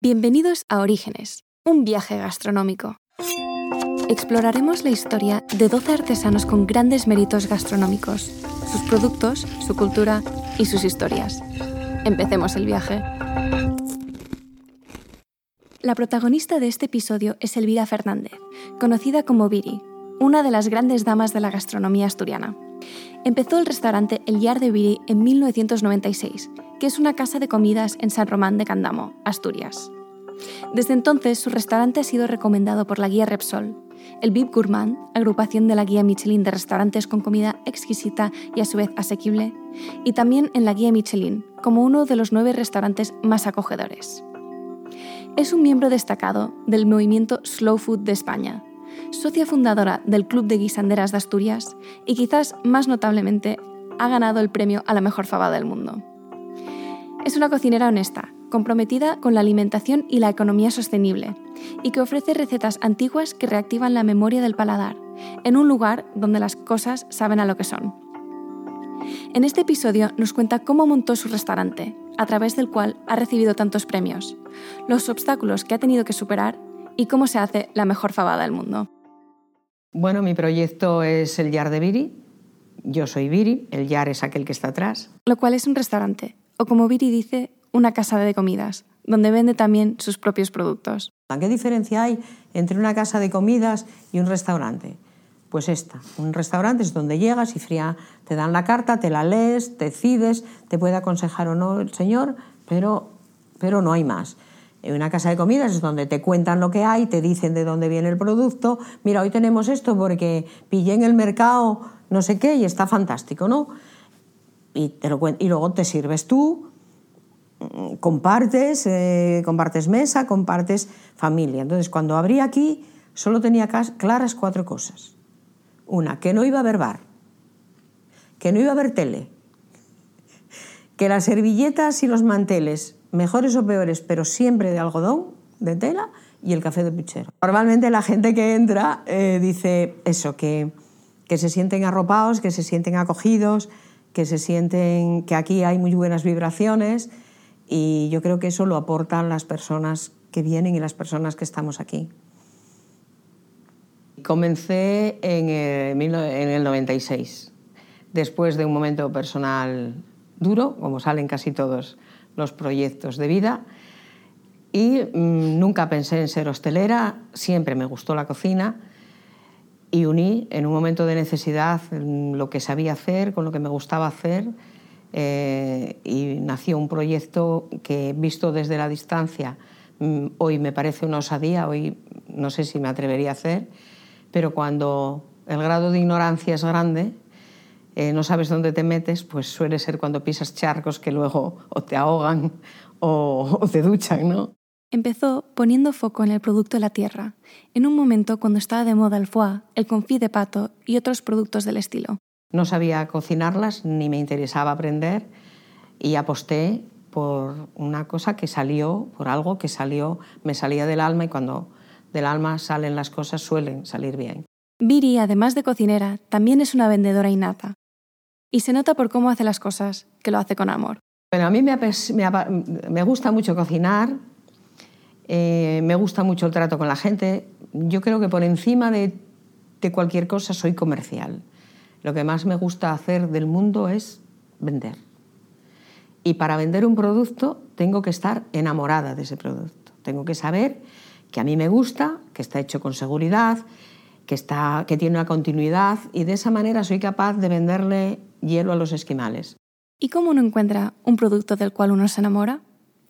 Bienvenidos a Orígenes, un viaje gastronómico. Exploraremos la historia de 12 artesanos con grandes méritos gastronómicos, sus productos, su cultura y sus historias. Empecemos el viaje. La protagonista de este episodio es Elvira Fernández, conocida como Viri, una de las grandes damas de la gastronomía asturiana. Empezó el restaurante El Yar de Viri en 1996, que es una casa de comidas en San Román de Candamo, Asturias. Desde entonces, su restaurante ha sido recomendado por la guía Repsol, el VIP Gourmand, agrupación de la guía Michelin de restaurantes con comida exquisita y a su vez asequible, y también en la guía Michelin, como uno de los nueve restaurantes más acogedores. Es un miembro destacado del movimiento Slow Food de España, socia fundadora del Club de Guisanderas de Asturias y quizás más notablemente ha ganado el premio a la mejor fabada del mundo. Es una cocinera honesta, comprometida con la alimentación y la economía sostenible, y que ofrece recetas antiguas que reactivan la memoria del paladar, en un lugar donde las cosas saben a lo que son. En este episodio nos cuenta cómo montó su restaurante, a través del cual ha recibido tantos premios, los obstáculos que ha tenido que superar y cómo se hace la mejor fabada del mundo. Bueno, mi proyecto es el Yar de Viri. Yo soy Viri, el Yar es aquel que está atrás. Lo cual es un restaurante, o como Viri dice, una casa de comidas, donde vende también sus propios productos. ¿Qué diferencia hay entre una casa de comidas y un restaurante? Pues esta, un restaurante es donde llegas y fría, te dan la carta, te la lees, te decides, te puede aconsejar o no el señor, pero, pero no hay más. En una casa de comidas es donde te cuentan lo que hay, te dicen de dónde viene el producto. Mira, hoy tenemos esto porque pillé en el mercado no sé qué y está fantástico, ¿no? Y, te lo, y luego te sirves tú, mm, compartes, eh, compartes mesa, compartes familia. Entonces, cuando abrí aquí, solo tenía claras cuatro cosas. Una, que no iba a haber bar, que no iba a haber tele, que las servilletas y los manteles mejores o peores, pero siempre de algodón, de tela, y el café de puchero. Normalmente la gente que entra eh, dice eso, que, que se sienten arropados, que se sienten acogidos, que se sienten que aquí hay muy buenas vibraciones y yo creo que eso lo aportan las personas que vienen y las personas que estamos aquí. Comencé en el, en el 96, después de un momento personal duro, como salen casi todos los proyectos de vida. Y mm, nunca pensé en ser hostelera, siempre me gustó la cocina y uní en un momento de necesidad lo que sabía hacer con lo que me gustaba hacer eh, y nació un proyecto que visto desde la distancia mm, hoy me parece una osadía, hoy no sé si me atrevería a hacer, pero cuando el grado de ignorancia es grande, eh, no sabes dónde te metes, pues suele ser cuando pisas charcos que luego o te ahogan o, te duchan, ¿no? Empezó poniendo foco en el producto de la tierra, en un momento cuando estaba de moda el foie, el confit de pato y otros productos del estilo. No sabía cocinarlas ni me interesaba aprender y aposté por una cosa que salió, por algo que salió, me salía del alma y cuando del alma salen las cosas suelen salir bien. Viri, además de cocinera, también es una vendedora innata. Y se nota por cómo hace las cosas, que lo hace con amor. Bueno, a mí me, gusta mucho cocinar, eh, me gusta mucho el trato con la gente. Yo creo que por encima de, de cualquier cosa soy comercial. Lo que más me gusta hacer del mundo es vender. Y para vender un producto tengo que estar enamorada de ese producto. Tengo que saber que a mí me gusta, que está hecho con seguridad, que, está, que tiene una continuidad y de esa manera soy capaz de venderle hielo a los esquimales. ¿Y cómo uno encuentra un producto del cual uno se enamora?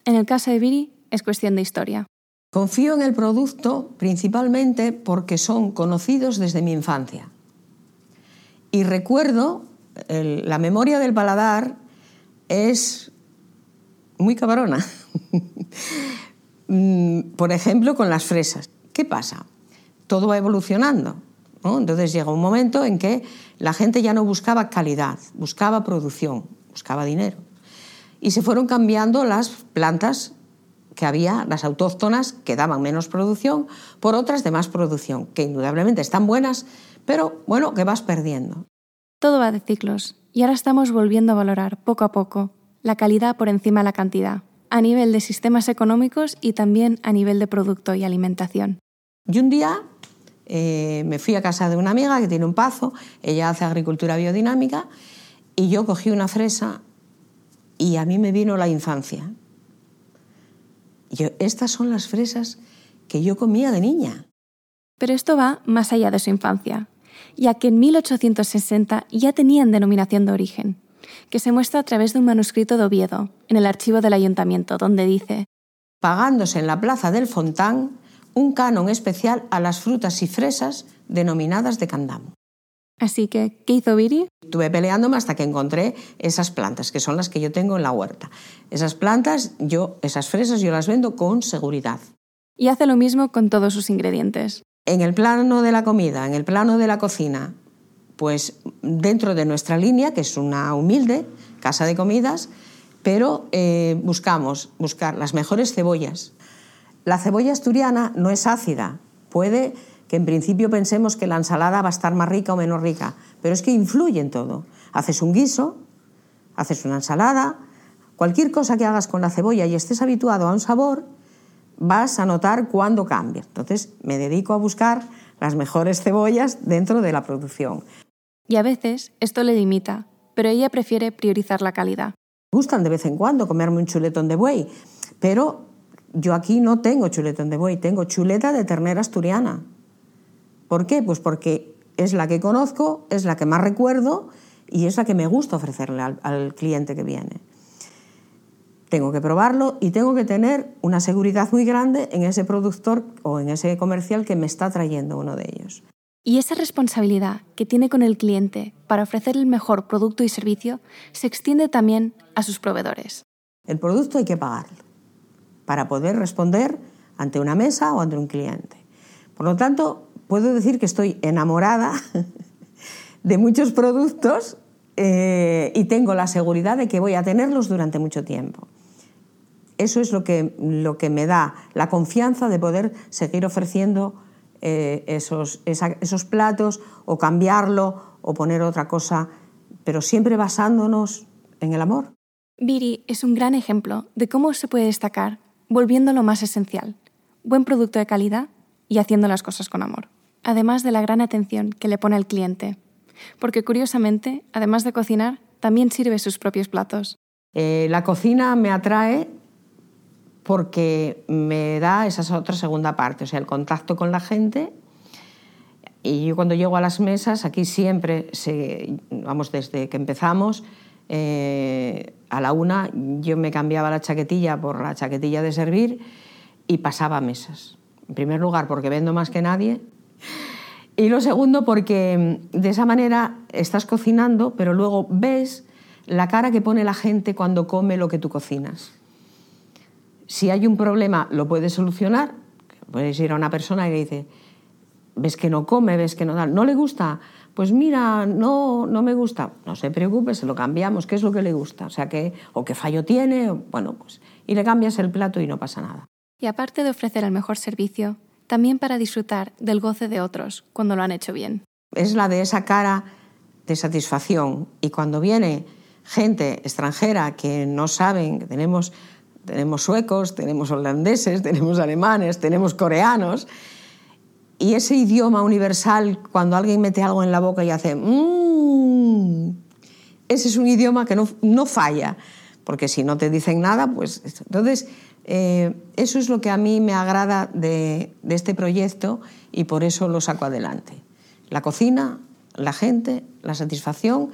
En el caso de Viri es cuestión de historia. Confío en el producto principalmente porque son conocidos desde mi infancia. Y recuerdo, la memoria del paladar es muy cabrona. Mm, por ejemplo, con las fresas. ¿Qué pasa? Todo va evolucionando. Entonces llega un momento en que la gente ya no buscaba calidad, buscaba producción, buscaba dinero. Y se fueron cambiando las plantas que había, las autóctonas, que daban menos producción, por otras de más producción, que indudablemente están buenas, pero bueno, que vas perdiendo. Todo va de ciclos, y ahora estamos volviendo a valorar, poco a poco, la calidad por encima de la cantidad. a nivel de sistemas económicos y también a nivel de producto y alimentación. Y un día eh, me fui a casa de una amiga que tiene un pazo, ella hace agricultura biodinámica, y yo cogí una fresa y a mí me vino la infancia. Yo, estas son las fresas que yo comía de niña. Pero esto va más allá de su infancia, ya que en 1860 ya tenían denominación de origen, que se muestra a través de un manuscrito de Oviedo, en el archivo del ayuntamiento, donde dice pagándose en la plaza del Fontán un canon especial a las frutas y fresas denominadas de Candamo. Así que, ¿qué hizo Viri? Estuve peleándome hasta que encontré esas plantas, que son las que yo tengo en la huerta. Esas plantas, yo, esas fresas, yo las vendo con seguridad. Y hace lo mismo con todos sus ingredientes. En el plano de la comida, en el plano de la cocina, pues dentro de nuestra línea, que es una humilde casa de comidas, pero eh, buscamos buscar las mejores cebollas. La cebolla asturiana no es ácida, puede que en principio pensemos que la ensalada va a estar más rica o menos rica, pero es que influye en todo. Haces un guiso, haces una ensalada, cualquier cosa que hagas con la cebolla y estés habituado a un sabor, vas a notar cuándo cambia. Entonces me dedico a buscar las mejores cebollas dentro de la producción. Y a veces esto le limita, pero ella prefiere priorizar la calidad. Me gustan de vez en cuando comerme un chuletón de buey, pero yo aquí no tengo chuletón de buey, tengo chuleta de ternera asturiana. ¿Por qué? Pues porque es la que conozco, es la que más recuerdo y es la que me gusta ofrecerle al, cliente que viene. Tengo que probarlo y tengo que tener una seguridad muy grande en ese productor o en ese comercial que me está trayendo uno de ellos. Y esa responsabilidad que tiene con el cliente para ofrecer el mejor producto y servicio se extiende también a sus proveedores. El producto hay que pagarlo para poder responder ante una mesa o ante un cliente. Por lo tanto, puedo decir que estoy enamorada de muchos productos eh, y tengo la seguridad de que voy a tenerlos durante mucho tiempo. Eso es lo que, lo que me da la confianza de poder seguir ofreciendo eh, esos, esos platos o cambiarlo o poner otra cosa, pero siempre basándonos en el amor. Viri es un gran ejemplo de cómo se puede destacar volviendo lo más esencial, buen producto de calidad y haciendo las cosas con amor además de la gran atención que le pone al cliente, porque curiosamente, además de cocinar, también sirve sus propios platos. Eh, la cocina me atrae porque me da esa otra segunda parte, o sea, el contacto con la gente. Y yo cuando llego a las mesas, aquí siempre, vamos, desde que empezamos, eh, a la una yo me cambiaba la chaquetilla por la chaquetilla de servir y pasaba mesas. En primer lugar, porque vendo más que nadie, y lo segundo, porque mm, de esa manera estás cocinando, pero luego ves la cara que pone la gente cuando come lo que tú cocinas. Si hay un problema, lo puedes solucionar. Puedes ir a una persona y le dices, ves que no come, ves que no da, no le gusta, pues mira, no, no me gusta, no se preocupe, se lo cambiamos, ¿qué es lo que le gusta? O sea, que, o qué fallo tiene, bueno, pues, y le cambias el plato y no pasa nada. Y aparte de ofrecer el mejor servicio, también para disfrutar del goce de otros cuando lo han hecho bien. Es la de esa cara de satisfacción y cuando viene gente extranjera que no saben, que tenemos, tenemos suecos, tenemos holandeses, tenemos alemanes, tenemos coreanos, y ese idioma universal, cuando alguien mete algo en la boca y hace mmm, ese es un idioma que no, no falla, porque si no te dicen nada, pues entonces eh, eso es lo que a mí me agrada de, este proyecto y por eso lo saco adelante. La cocina, la gente, la satisfacción.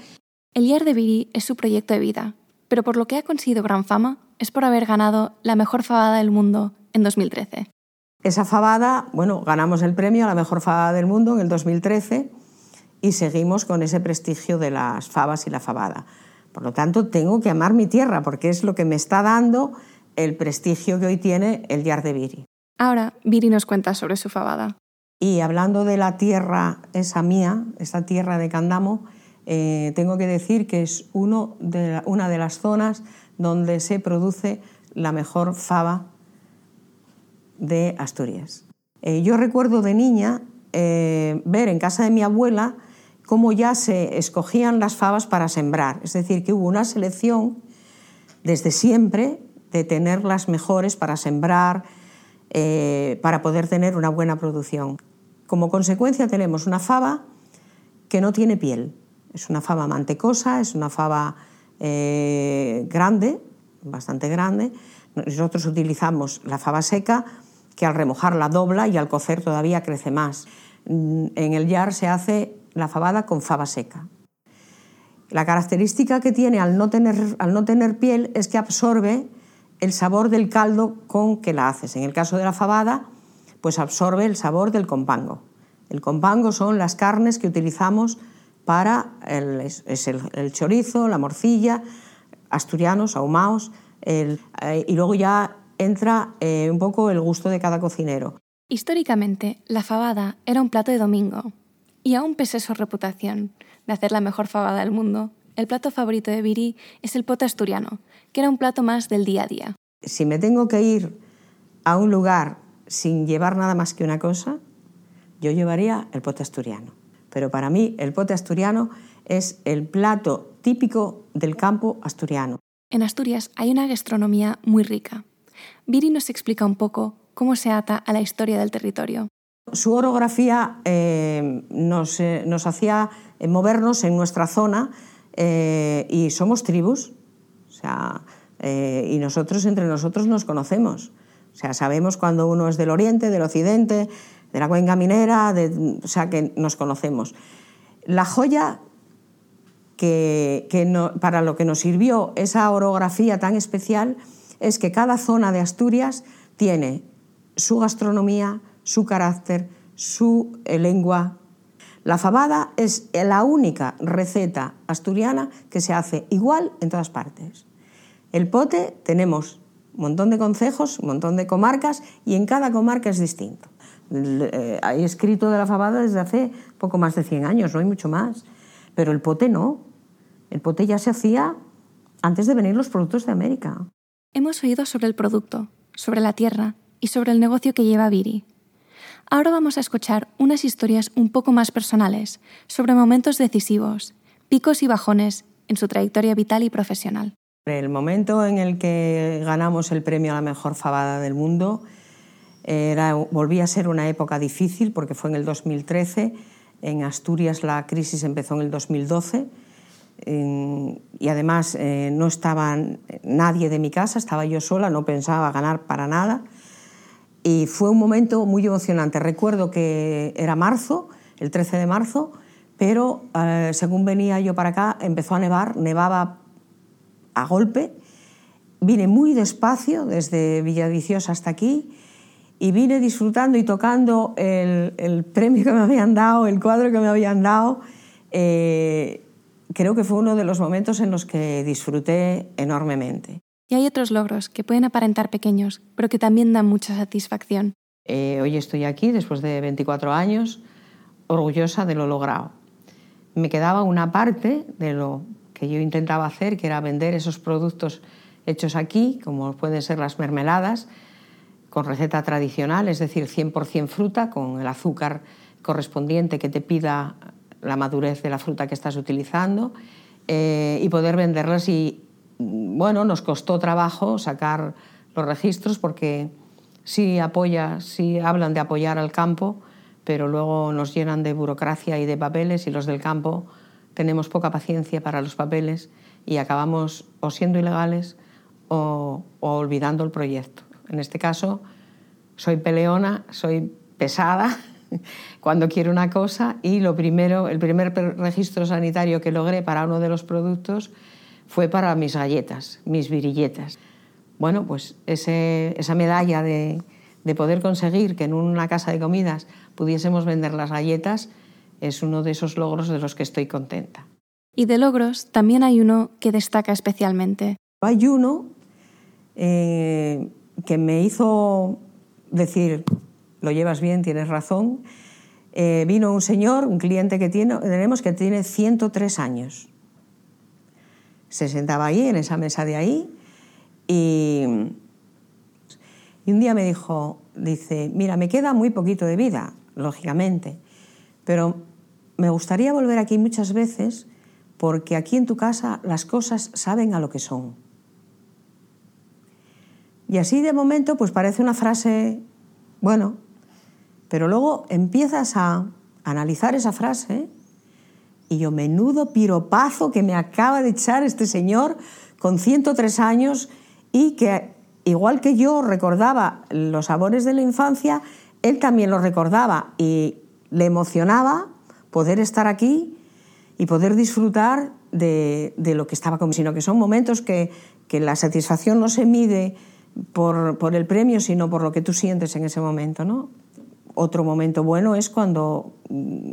El Yar de Viri es su proyecto de vida, pero por lo que ha conseguido gran fama es por haber ganado la mejor fabada del mundo en 2013. Esa fabada, bueno, ganamos el premio a la mejor fabada del mundo en el 2013 y seguimos con ese prestigio de las fabas y la fabada. Por lo tanto, tengo que amar mi tierra porque es lo que me está dando el prestigio que hoy tiene el Yar de Viri. Ahora, Viri nos cuenta sobre su fabada. Y hablando de la tierra esa mía, esa tierra de Candamo, eh, tengo que decir que es uno de una de las zonas donde se produce la mejor fava de Asturias. Eh, yo recuerdo de niña eh, ver en casa de mi abuela cómo ya se escogían las favas para sembrar, es decir, que hubo una selección desde siempre de tener las mejores para sembrar, eh, para poder tener una buena producción. Como consecuencia tenemos una fava que no tiene piel. Es una fava mantecosa, es una fava grande, bastante grande. Nosotros utilizamos la fava seca, que al remojarla dobla y al cocer todavía crece más. Mm, en el yar se hace la fabada con fava seca. La característica que tiene al no tener, al no tener piel es que absorbe el sabor del caldo con que la haces. En el caso de la fabada, pues absorbe el sabor del compango. El compango son las carnes que utilizamos para el, es el, chorizo, la morcilla, asturianos, ahumados, eh, y luego ya entra eh, un poco el gusto de cada cocinero. Históricamente, la fabada era un plato de domingo, y aún pese su reputación de hacer la mejor fabada del mundo, el plato favorito de Viri es el pote asturiano, que era un plato más del día a día. Si me tengo que ir a un lugar sin llevar nada más que una cosa, yo llevaría el pote asturiano. Pero para mí el pote asturiano es el plato típico del campo asturiano. En Asturias hay una gastronomía muy rica. Viri nos explica un poco cómo se ata a la historia del territorio. Su orografía eh, nos, eh, nos, hacía movernos en nuestra zona eh, y somos tribus, o sea, y nosotros entre nosotros nos conocemos. O sea, sabemos cuando uno es del oriente, del occidente, de la cuenca minera, de, o sea, que nos conocemos. La joya que, para lo que nos sirvió esa orografía tan especial es que cada zona de Asturias tiene su gastronomía, su carácter, su eh, lengua. La fabada es la única receta asturiana que se hace igual en todas partes. El pote tenemos un montón de concejos, un montón de comarcas y en cada comarca es distinto. Eh, hay escrito de la fabada desde hace poco más de 100 años, no hay mucho más. Pero el pote no. El pote ya se hacía antes de venir los productos de América. Hemos oído sobre el producto, sobre la tierra y sobre el negocio que lleva Viri. Ahora vamos a escuchar unas historias un poco más personales sobre momentos decisivos, picos y bajones en su trayectoria vital y profesional. El momento en el que ganamos el premio a la mejor fabada del mundo volvía a ser una época difícil porque fue en el 2013. En Asturias la crisis empezó en el 2012 y además eh, no estaba nadie de mi casa, estaba yo sola, no pensaba ganar para nada. Y fue un momento muy emocionante. Recuerdo que era marzo, el 13 de marzo, pero eh, según venía yo para acá empezó a nevar, nevaba a golpe. Vine muy despacio desde Villaviciosa hasta aquí y vine disfrutando y tocando el, premio que me habían dado, el cuadro que me habían dado. Eh, creo que fue uno de los momentos en los que disfruté enormemente. Y hay otros logros que pueden aparentar pequeños, pero que también dan mucha satisfacción. Eh, hoy estoy aquí, después de 24 años, orgullosa de lo logrado. Me quedaba una parte de lo que yo intentaba hacer, que era vender esos productos hechos aquí, como pueden ser las mermeladas, con receta tradicional, es decir, 100% fruta, con el azúcar correspondiente que te pida la madurez de la fruta que estás utilizando, eh, y poder venderlas y bueno, nos costó trabajo sacar los registros porque sí apoya, sí hablan de apoyar al campo, pero luego nos llenan de burocracia y de papeles y los del campo tenemos poca paciencia para los papeles y acabamos o siendo ilegales o, olvidando el proyecto. En este caso, soy peleona, soy pesada cuando quiero una cosa y lo primero, el primer registro sanitario que logré para uno de los productos fue para mis galletas, mis virilletas. Bueno, pues esa medalla de, poder conseguir que en una casa de comidas pudiésemos vender las galletas es uno de esos logros de los que estoy contenta. Y de logros también hay uno que destaca especialmente. Hay uno eh, que me hizo decir, lo llevas bien, tienes razón. Eh, vino un señor, un cliente que tiene, tenemos que tiene 103 años se sentaba ahí, en esa mesa de ahí, y, un día me dijo, dice, mira, me queda muy poquito de vida, lógicamente, pero me gustaría volver aquí muchas veces porque aquí en tu casa las cosas saben a lo que son. Y así de momento pues parece una frase, bueno, pero luego empiezas a analizar esa frase y yo, menudo piropazo que me acaba de echar este señor con 103 años y que, igual que yo recordaba los sabores de la infancia, él también los recordaba y le emocionaba poder estar aquí y poder disfrutar de, lo que estaba conmigo, sino que son momentos que, que la satisfacción no se mide por, por, el premio, sino por lo que tú sientes en ese momento. ¿no? Otro momento bueno es cuando mm,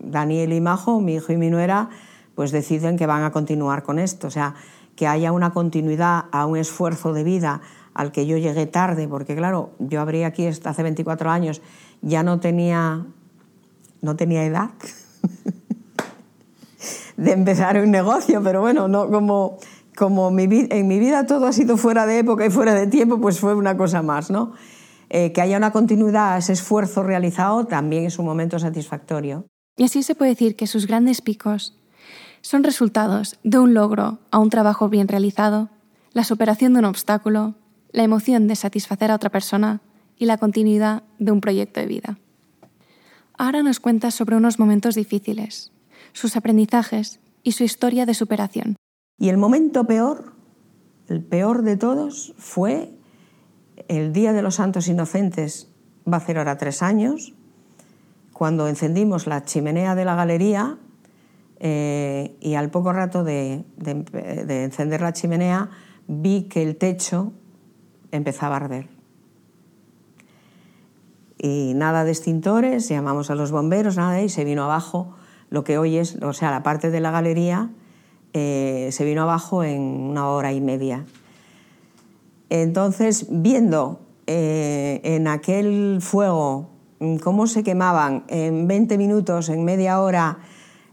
Daniel y Majo, mi hijo y mi nuera, pues deciden que van a continuar con esto. O sea, que haya una continuidad a un esfuerzo de vida al que yo llegué tarde, porque claro, yo abrí aquí hace 24 años, ya no tenía, no tenía edad de empezar un negocio, pero bueno, no como, como mi, en mi vida todo ha sido fuera de época y fuera de tiempo, pues fue una cosa más, ¿no? Eh, que haya una continuidad a ese esfuerzo realizado también es un momento satisfactorio. Y así se puede decir que sus grandes picos son resultados de un logro a un trabajo bien realizado, la superación de un obstáculo, la emoción de satisfacer a otra persona y la continuidad de un proyecto de vida. Ahora nos cuenta sobre unos momentos difíciles, sus aprendizajes y su historia de superación. Y el momento peor, el peor de todos, fue el Día de los Santos Inocentes, va a ser ahora tres años, cuando encendimos la chimenea de la galería eh, y al poco rato de, encender la chimenea vi que el techo empezaba a arder. Y nada de extintores, llamamos a los bomberos, nada, y se vino abajo lo que hoy es, o sea, la parte de la galería, eh, se vino abajo en una hora y media. Entonces, viendo eh, en aquel fuego Mm, cómo se quemaban en 20 minutos, en media hora,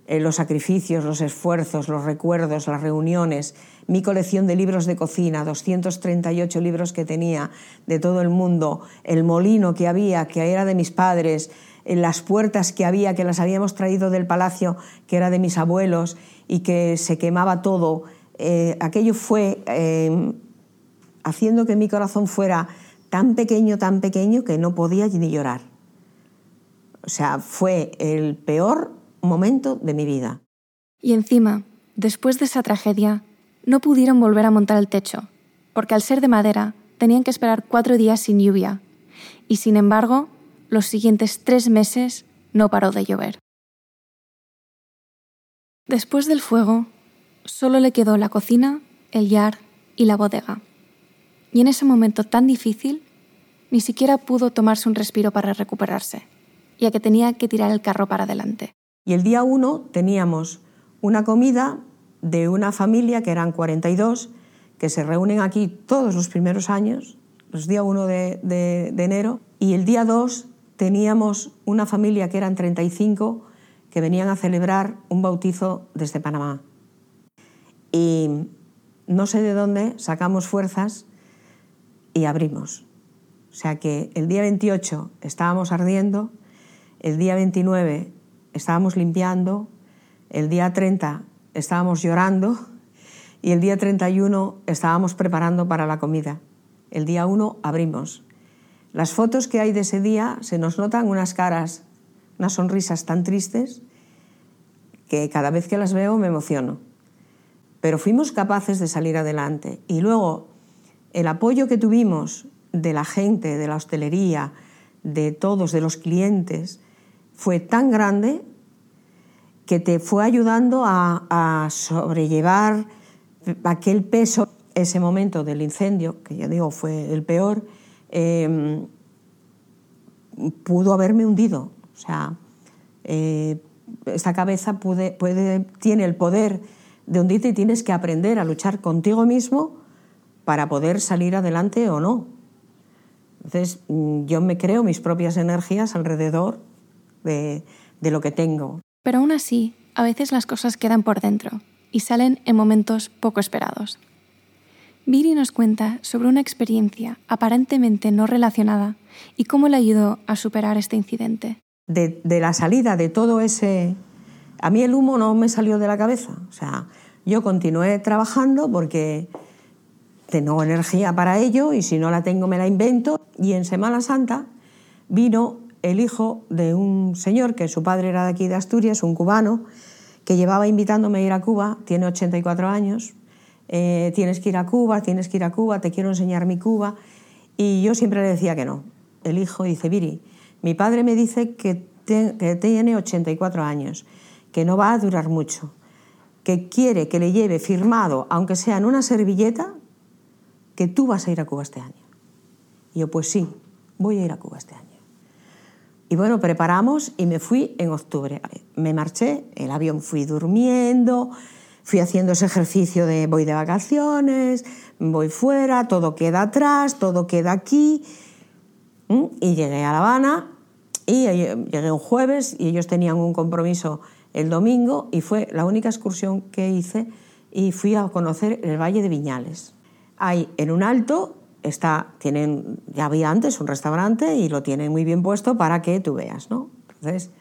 eh, los sacrificios, los esfuerzos, los recuerdos, las reuniones, mi colección de libros de cocina, 238 libros que tenía de todo el mundo, el molino que había, que era de mis padres, eh, las puertas que había, que las habíamos traído del palacio, que era de mis abuelos, y que se quemaba todo. Aquello fue haciendo que mi corazón fuera tan pequeño, tan pequeño, que no podía ni llorar. O sea, fue el peor momento de mi vida. Y encima, después de esa tragedia, no pudieron volver a montar el techo, porque al ser de madera tenían que esperar cuatro días sin lluvia. Y sin embargo, los siguientes tres meses no paró de llover. Después del fuego, solo le quedó la cocina, el yard y la bodega. Y en ese momento tan difícil, ni siquiera pudo tomarse un respiro para recuperarse ya que tenía que tirar el carro para adelante. Y el día 1 teníamos una comida de una familia que eran 42, que se reúnen aquí todos los primeros años, los día 1 de, de enero, y el día 2 teníamos una familia que eran 35 que venían a celebrar un bautizo desde Panamá. Y no sé de dónde sacamos fuerzas abrimos. O sea que el día 28 estábamos ardiendo el día 29 estábamos limpiando, el día 30 estábamos llorando y el día 31 estábamos preparando para la comida. El día 1 abrimos. Las fotos que hay de ese día se nos notan unas caras, unas sonrisas tan tristes que cada vez que las veo me emociono. Pero fuimos capaces de salir adelante. Y luego el apoyo que tuvimos de la gente, de la hostelería, de todos, de los clientes, fue tan grande que te fue ayudando a, sobrellevar aquel peso, ese momento del incendio, que ya digo fue el peor, em, pudo haberme hundido. O sea, eh, esta cabeza tiene el poder de hundirte y tienes que aprender a luchar contigo mismo para poder salir adelante o no. Entonces, mm, yo me creo mis propias energías alrededor de, lo que tengo. Pero aún así, a veces las cosas quedan por dentro y salen en momentos poco esperados. Viri nos cuenta sobre una experiencia aparentemente no relacionada y cómo le ayudó a superar este incidente. De, de, la salida de todo ese... A mí el humo no me salió de la cabeza. O sea, yo continué trabajando porque tengo energía para ello y si no la tengo me la invento. Y en Semana Santa vino el hijo de un señor que su padre era de aquí de Asturias, un cubano, que llevaba invitándome a ir a Cuba, tiene 84 años, eh, tienes que ir a Cuba, tienes que ir a Cuba, te quiero enseñar mi Cuba. Y yo siempre le decía que no. El hijo dice, Viri, mi padre me dice que, que tiene 84 años, que no va a durar mucho, que quiere que le lleve firmado, aunque sea en una servilleta, que tú vas a ir a Cuba este año. Y yo, pues sí, voy a ir a Cuba este año. Y bueno, preparamos y me fui en octubre. Me marché, el avión fui durmiendo, fui haciendo ese ejercicio de voy de vacaciones, voy fuera, todo queda atrás, todo queda aquí. Y llegué a La Habana y llegué un jueves y ellos tenían un compromiso el domingo y fue la única excursión que hice y fui a conocer el Valle de Viñales. Hay en un alto está, tienen, ya había antes un restaurante y lo tienen muy bien puesto para que tú veas, ¿no? Entonces,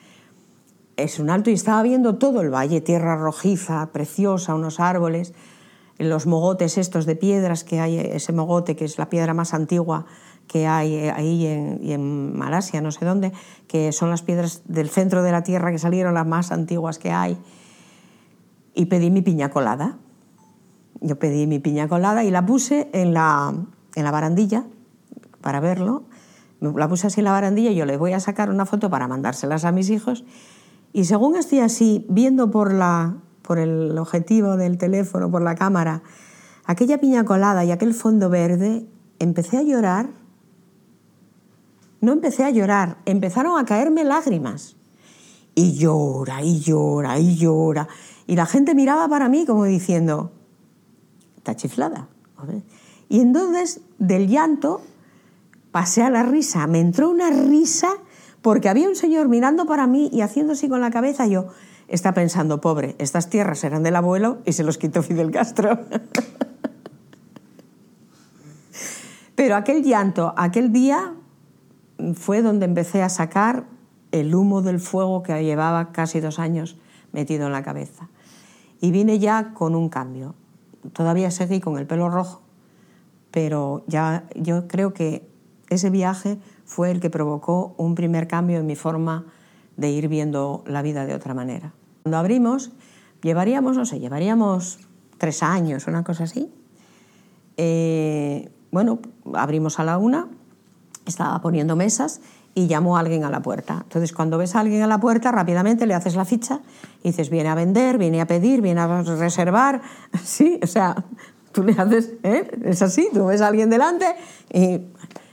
es un alto y estaba viendo todo el valle, tierra rojiza, preciosa, unos árboles, los mogotes estos de piedras que hay, ese mogote que es la piedra más antigua que hay eh, ahí en, y en Malasia, no sé dónde, que son las piedras del centro de la tierra que salieron las más antiguas que hay. Y pedí mi piña colada. Yo pedí mi piña colada y la puse en la, en la barandilla para verlo. La puse así en la barandilla y yo le voy a sacar una foto para mandárselas a mis hijos. Y según estoy así, viendo por, la, por el objetivo del teléfono, por la cámara, aquella piña colada y aquel fondo verde, empecé a llorar. No empecé a llorar, empezaron a caerme lágrimas. Y llora, y llora, y llora. Y la gente miraba para mí como diciendo, está chiflada. Y entonces del llanto pasé a la risa. Me entró una risa porque había un señor mirando para mí y haciendo con la cabeza. Yo está pensando, pobre, estas tierras eran del abuelo y se los quitó Fidel Castro. Pero aquel llanto, aquel día fue donde empecé a sacar el humo del fuego que llevaba casi dos años metido en la cabeza. Y vine ya con un cambio. Todavía seguí con el pelo rojo, pero ya yo creo que ese viaje fue el que provocó un primer cambio en mi forma de ir viendo la vida de otra manera. Cuando abrimos, llevaríamos, no sé, llevaríamos tres años, una cosa así. Eh, bueno, abrimos a la una, estaba poniendo mesas y llamó a alguien a la puerta. Entonces, cuando ves a alguien a la puerta, rápidamente le haces la ficha y dices, viene a vender, viene a pedir, viene a reservar. Sí, o sea, Tú le haces, ¿eh? es así, tú ves a alguien delante y,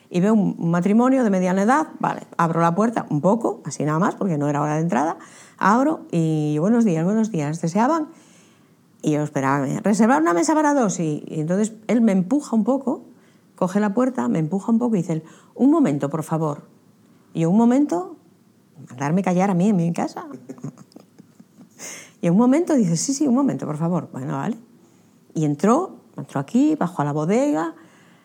y veo un matrimonio de mediana edad, vale, abro la puerta un poco, así nada más, porque no era hora de entrada, abro y buenos días, buenos días, deseaban. Y yo esperaba, reservar una mesa para dos. Y, entonces él me empuja un poco, coge la puerta, me empuja un poco y dice, un momento, por favor. Y un momento, darme callar a mí en mi casa. y un momento dice, sí, sí, un momento, por favor. Bueno, vale. Y entró Entró aquí, bajó a la bodega,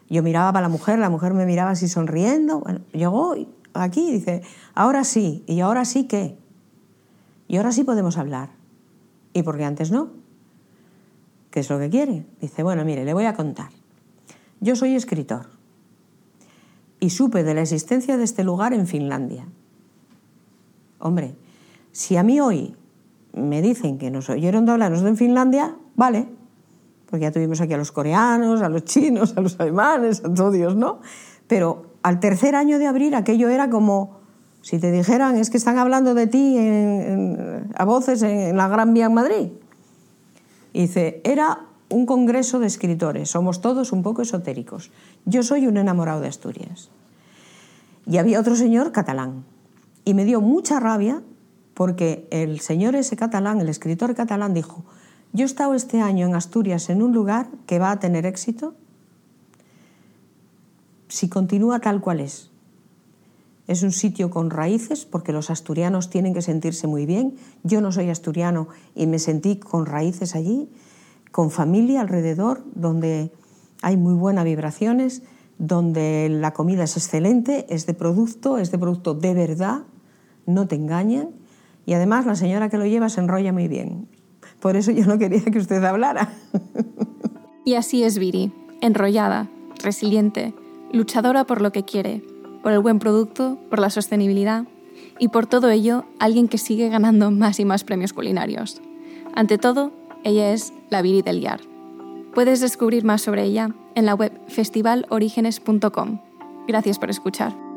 yo miraba para la mujer, la mujer me miraba así sonriendo. Bueno, llegó aquí y dice, ahora sí, y ahora sí qué. Y ahora sí podemos hablar. ¿Y por qué antes no? ¿Qué es lo que quiere? Dice, bueno, mire, le voy a contar. Yo soy escritor y supe de la existencia de este lugar en Finlandia. Hombre, si a mí hoy me dicen que nos oyeron de hablarnos en Finlandia, vale, porque ya tuvimos aquí a los coreanos, a los chinos, a los alemanes, a todos, ¿no? Pero al tercer año de abrir aquello era como si te dijeran, es que están hablando de ti a voces en, la Gran Vía en Madrid. Y dice, era un congreso de escritores, somos todos un poco esotéricos. Yo soy un enamorado de Asturias. Y había otro señor catalán. Y me dio mucha rabia porque el señor ese catalán, el escritor catalán, dijo, yo he estado este año en Asturias en un lugar que va a tener éxito si continúa tal cual es. Es un sitio con raíces porque los asturianos tienen que sentirse muy bien. Yo no soy asturiano y me sentí con raíces allí, con familia alrededor, donde hay muy buenas vibraciones, donde la comida es excelente, es de producto, es de producto de verdad, no te engañan. Y además la señora que lo lleva se enrolla muy bien. Por eso yo no quería que usted hablara. Y así es Viri. enrollada, resiliente, luchadora por lo que quiere, por el buen producto, por la sostenibilidad y por todo ello alguien que sigue ganando más y más premios culinarios. Ante todo, ella es la Viri del Yar. Puedes descubrir más sobre ella en la web festivalorígenes.com. Gracias por escuchar.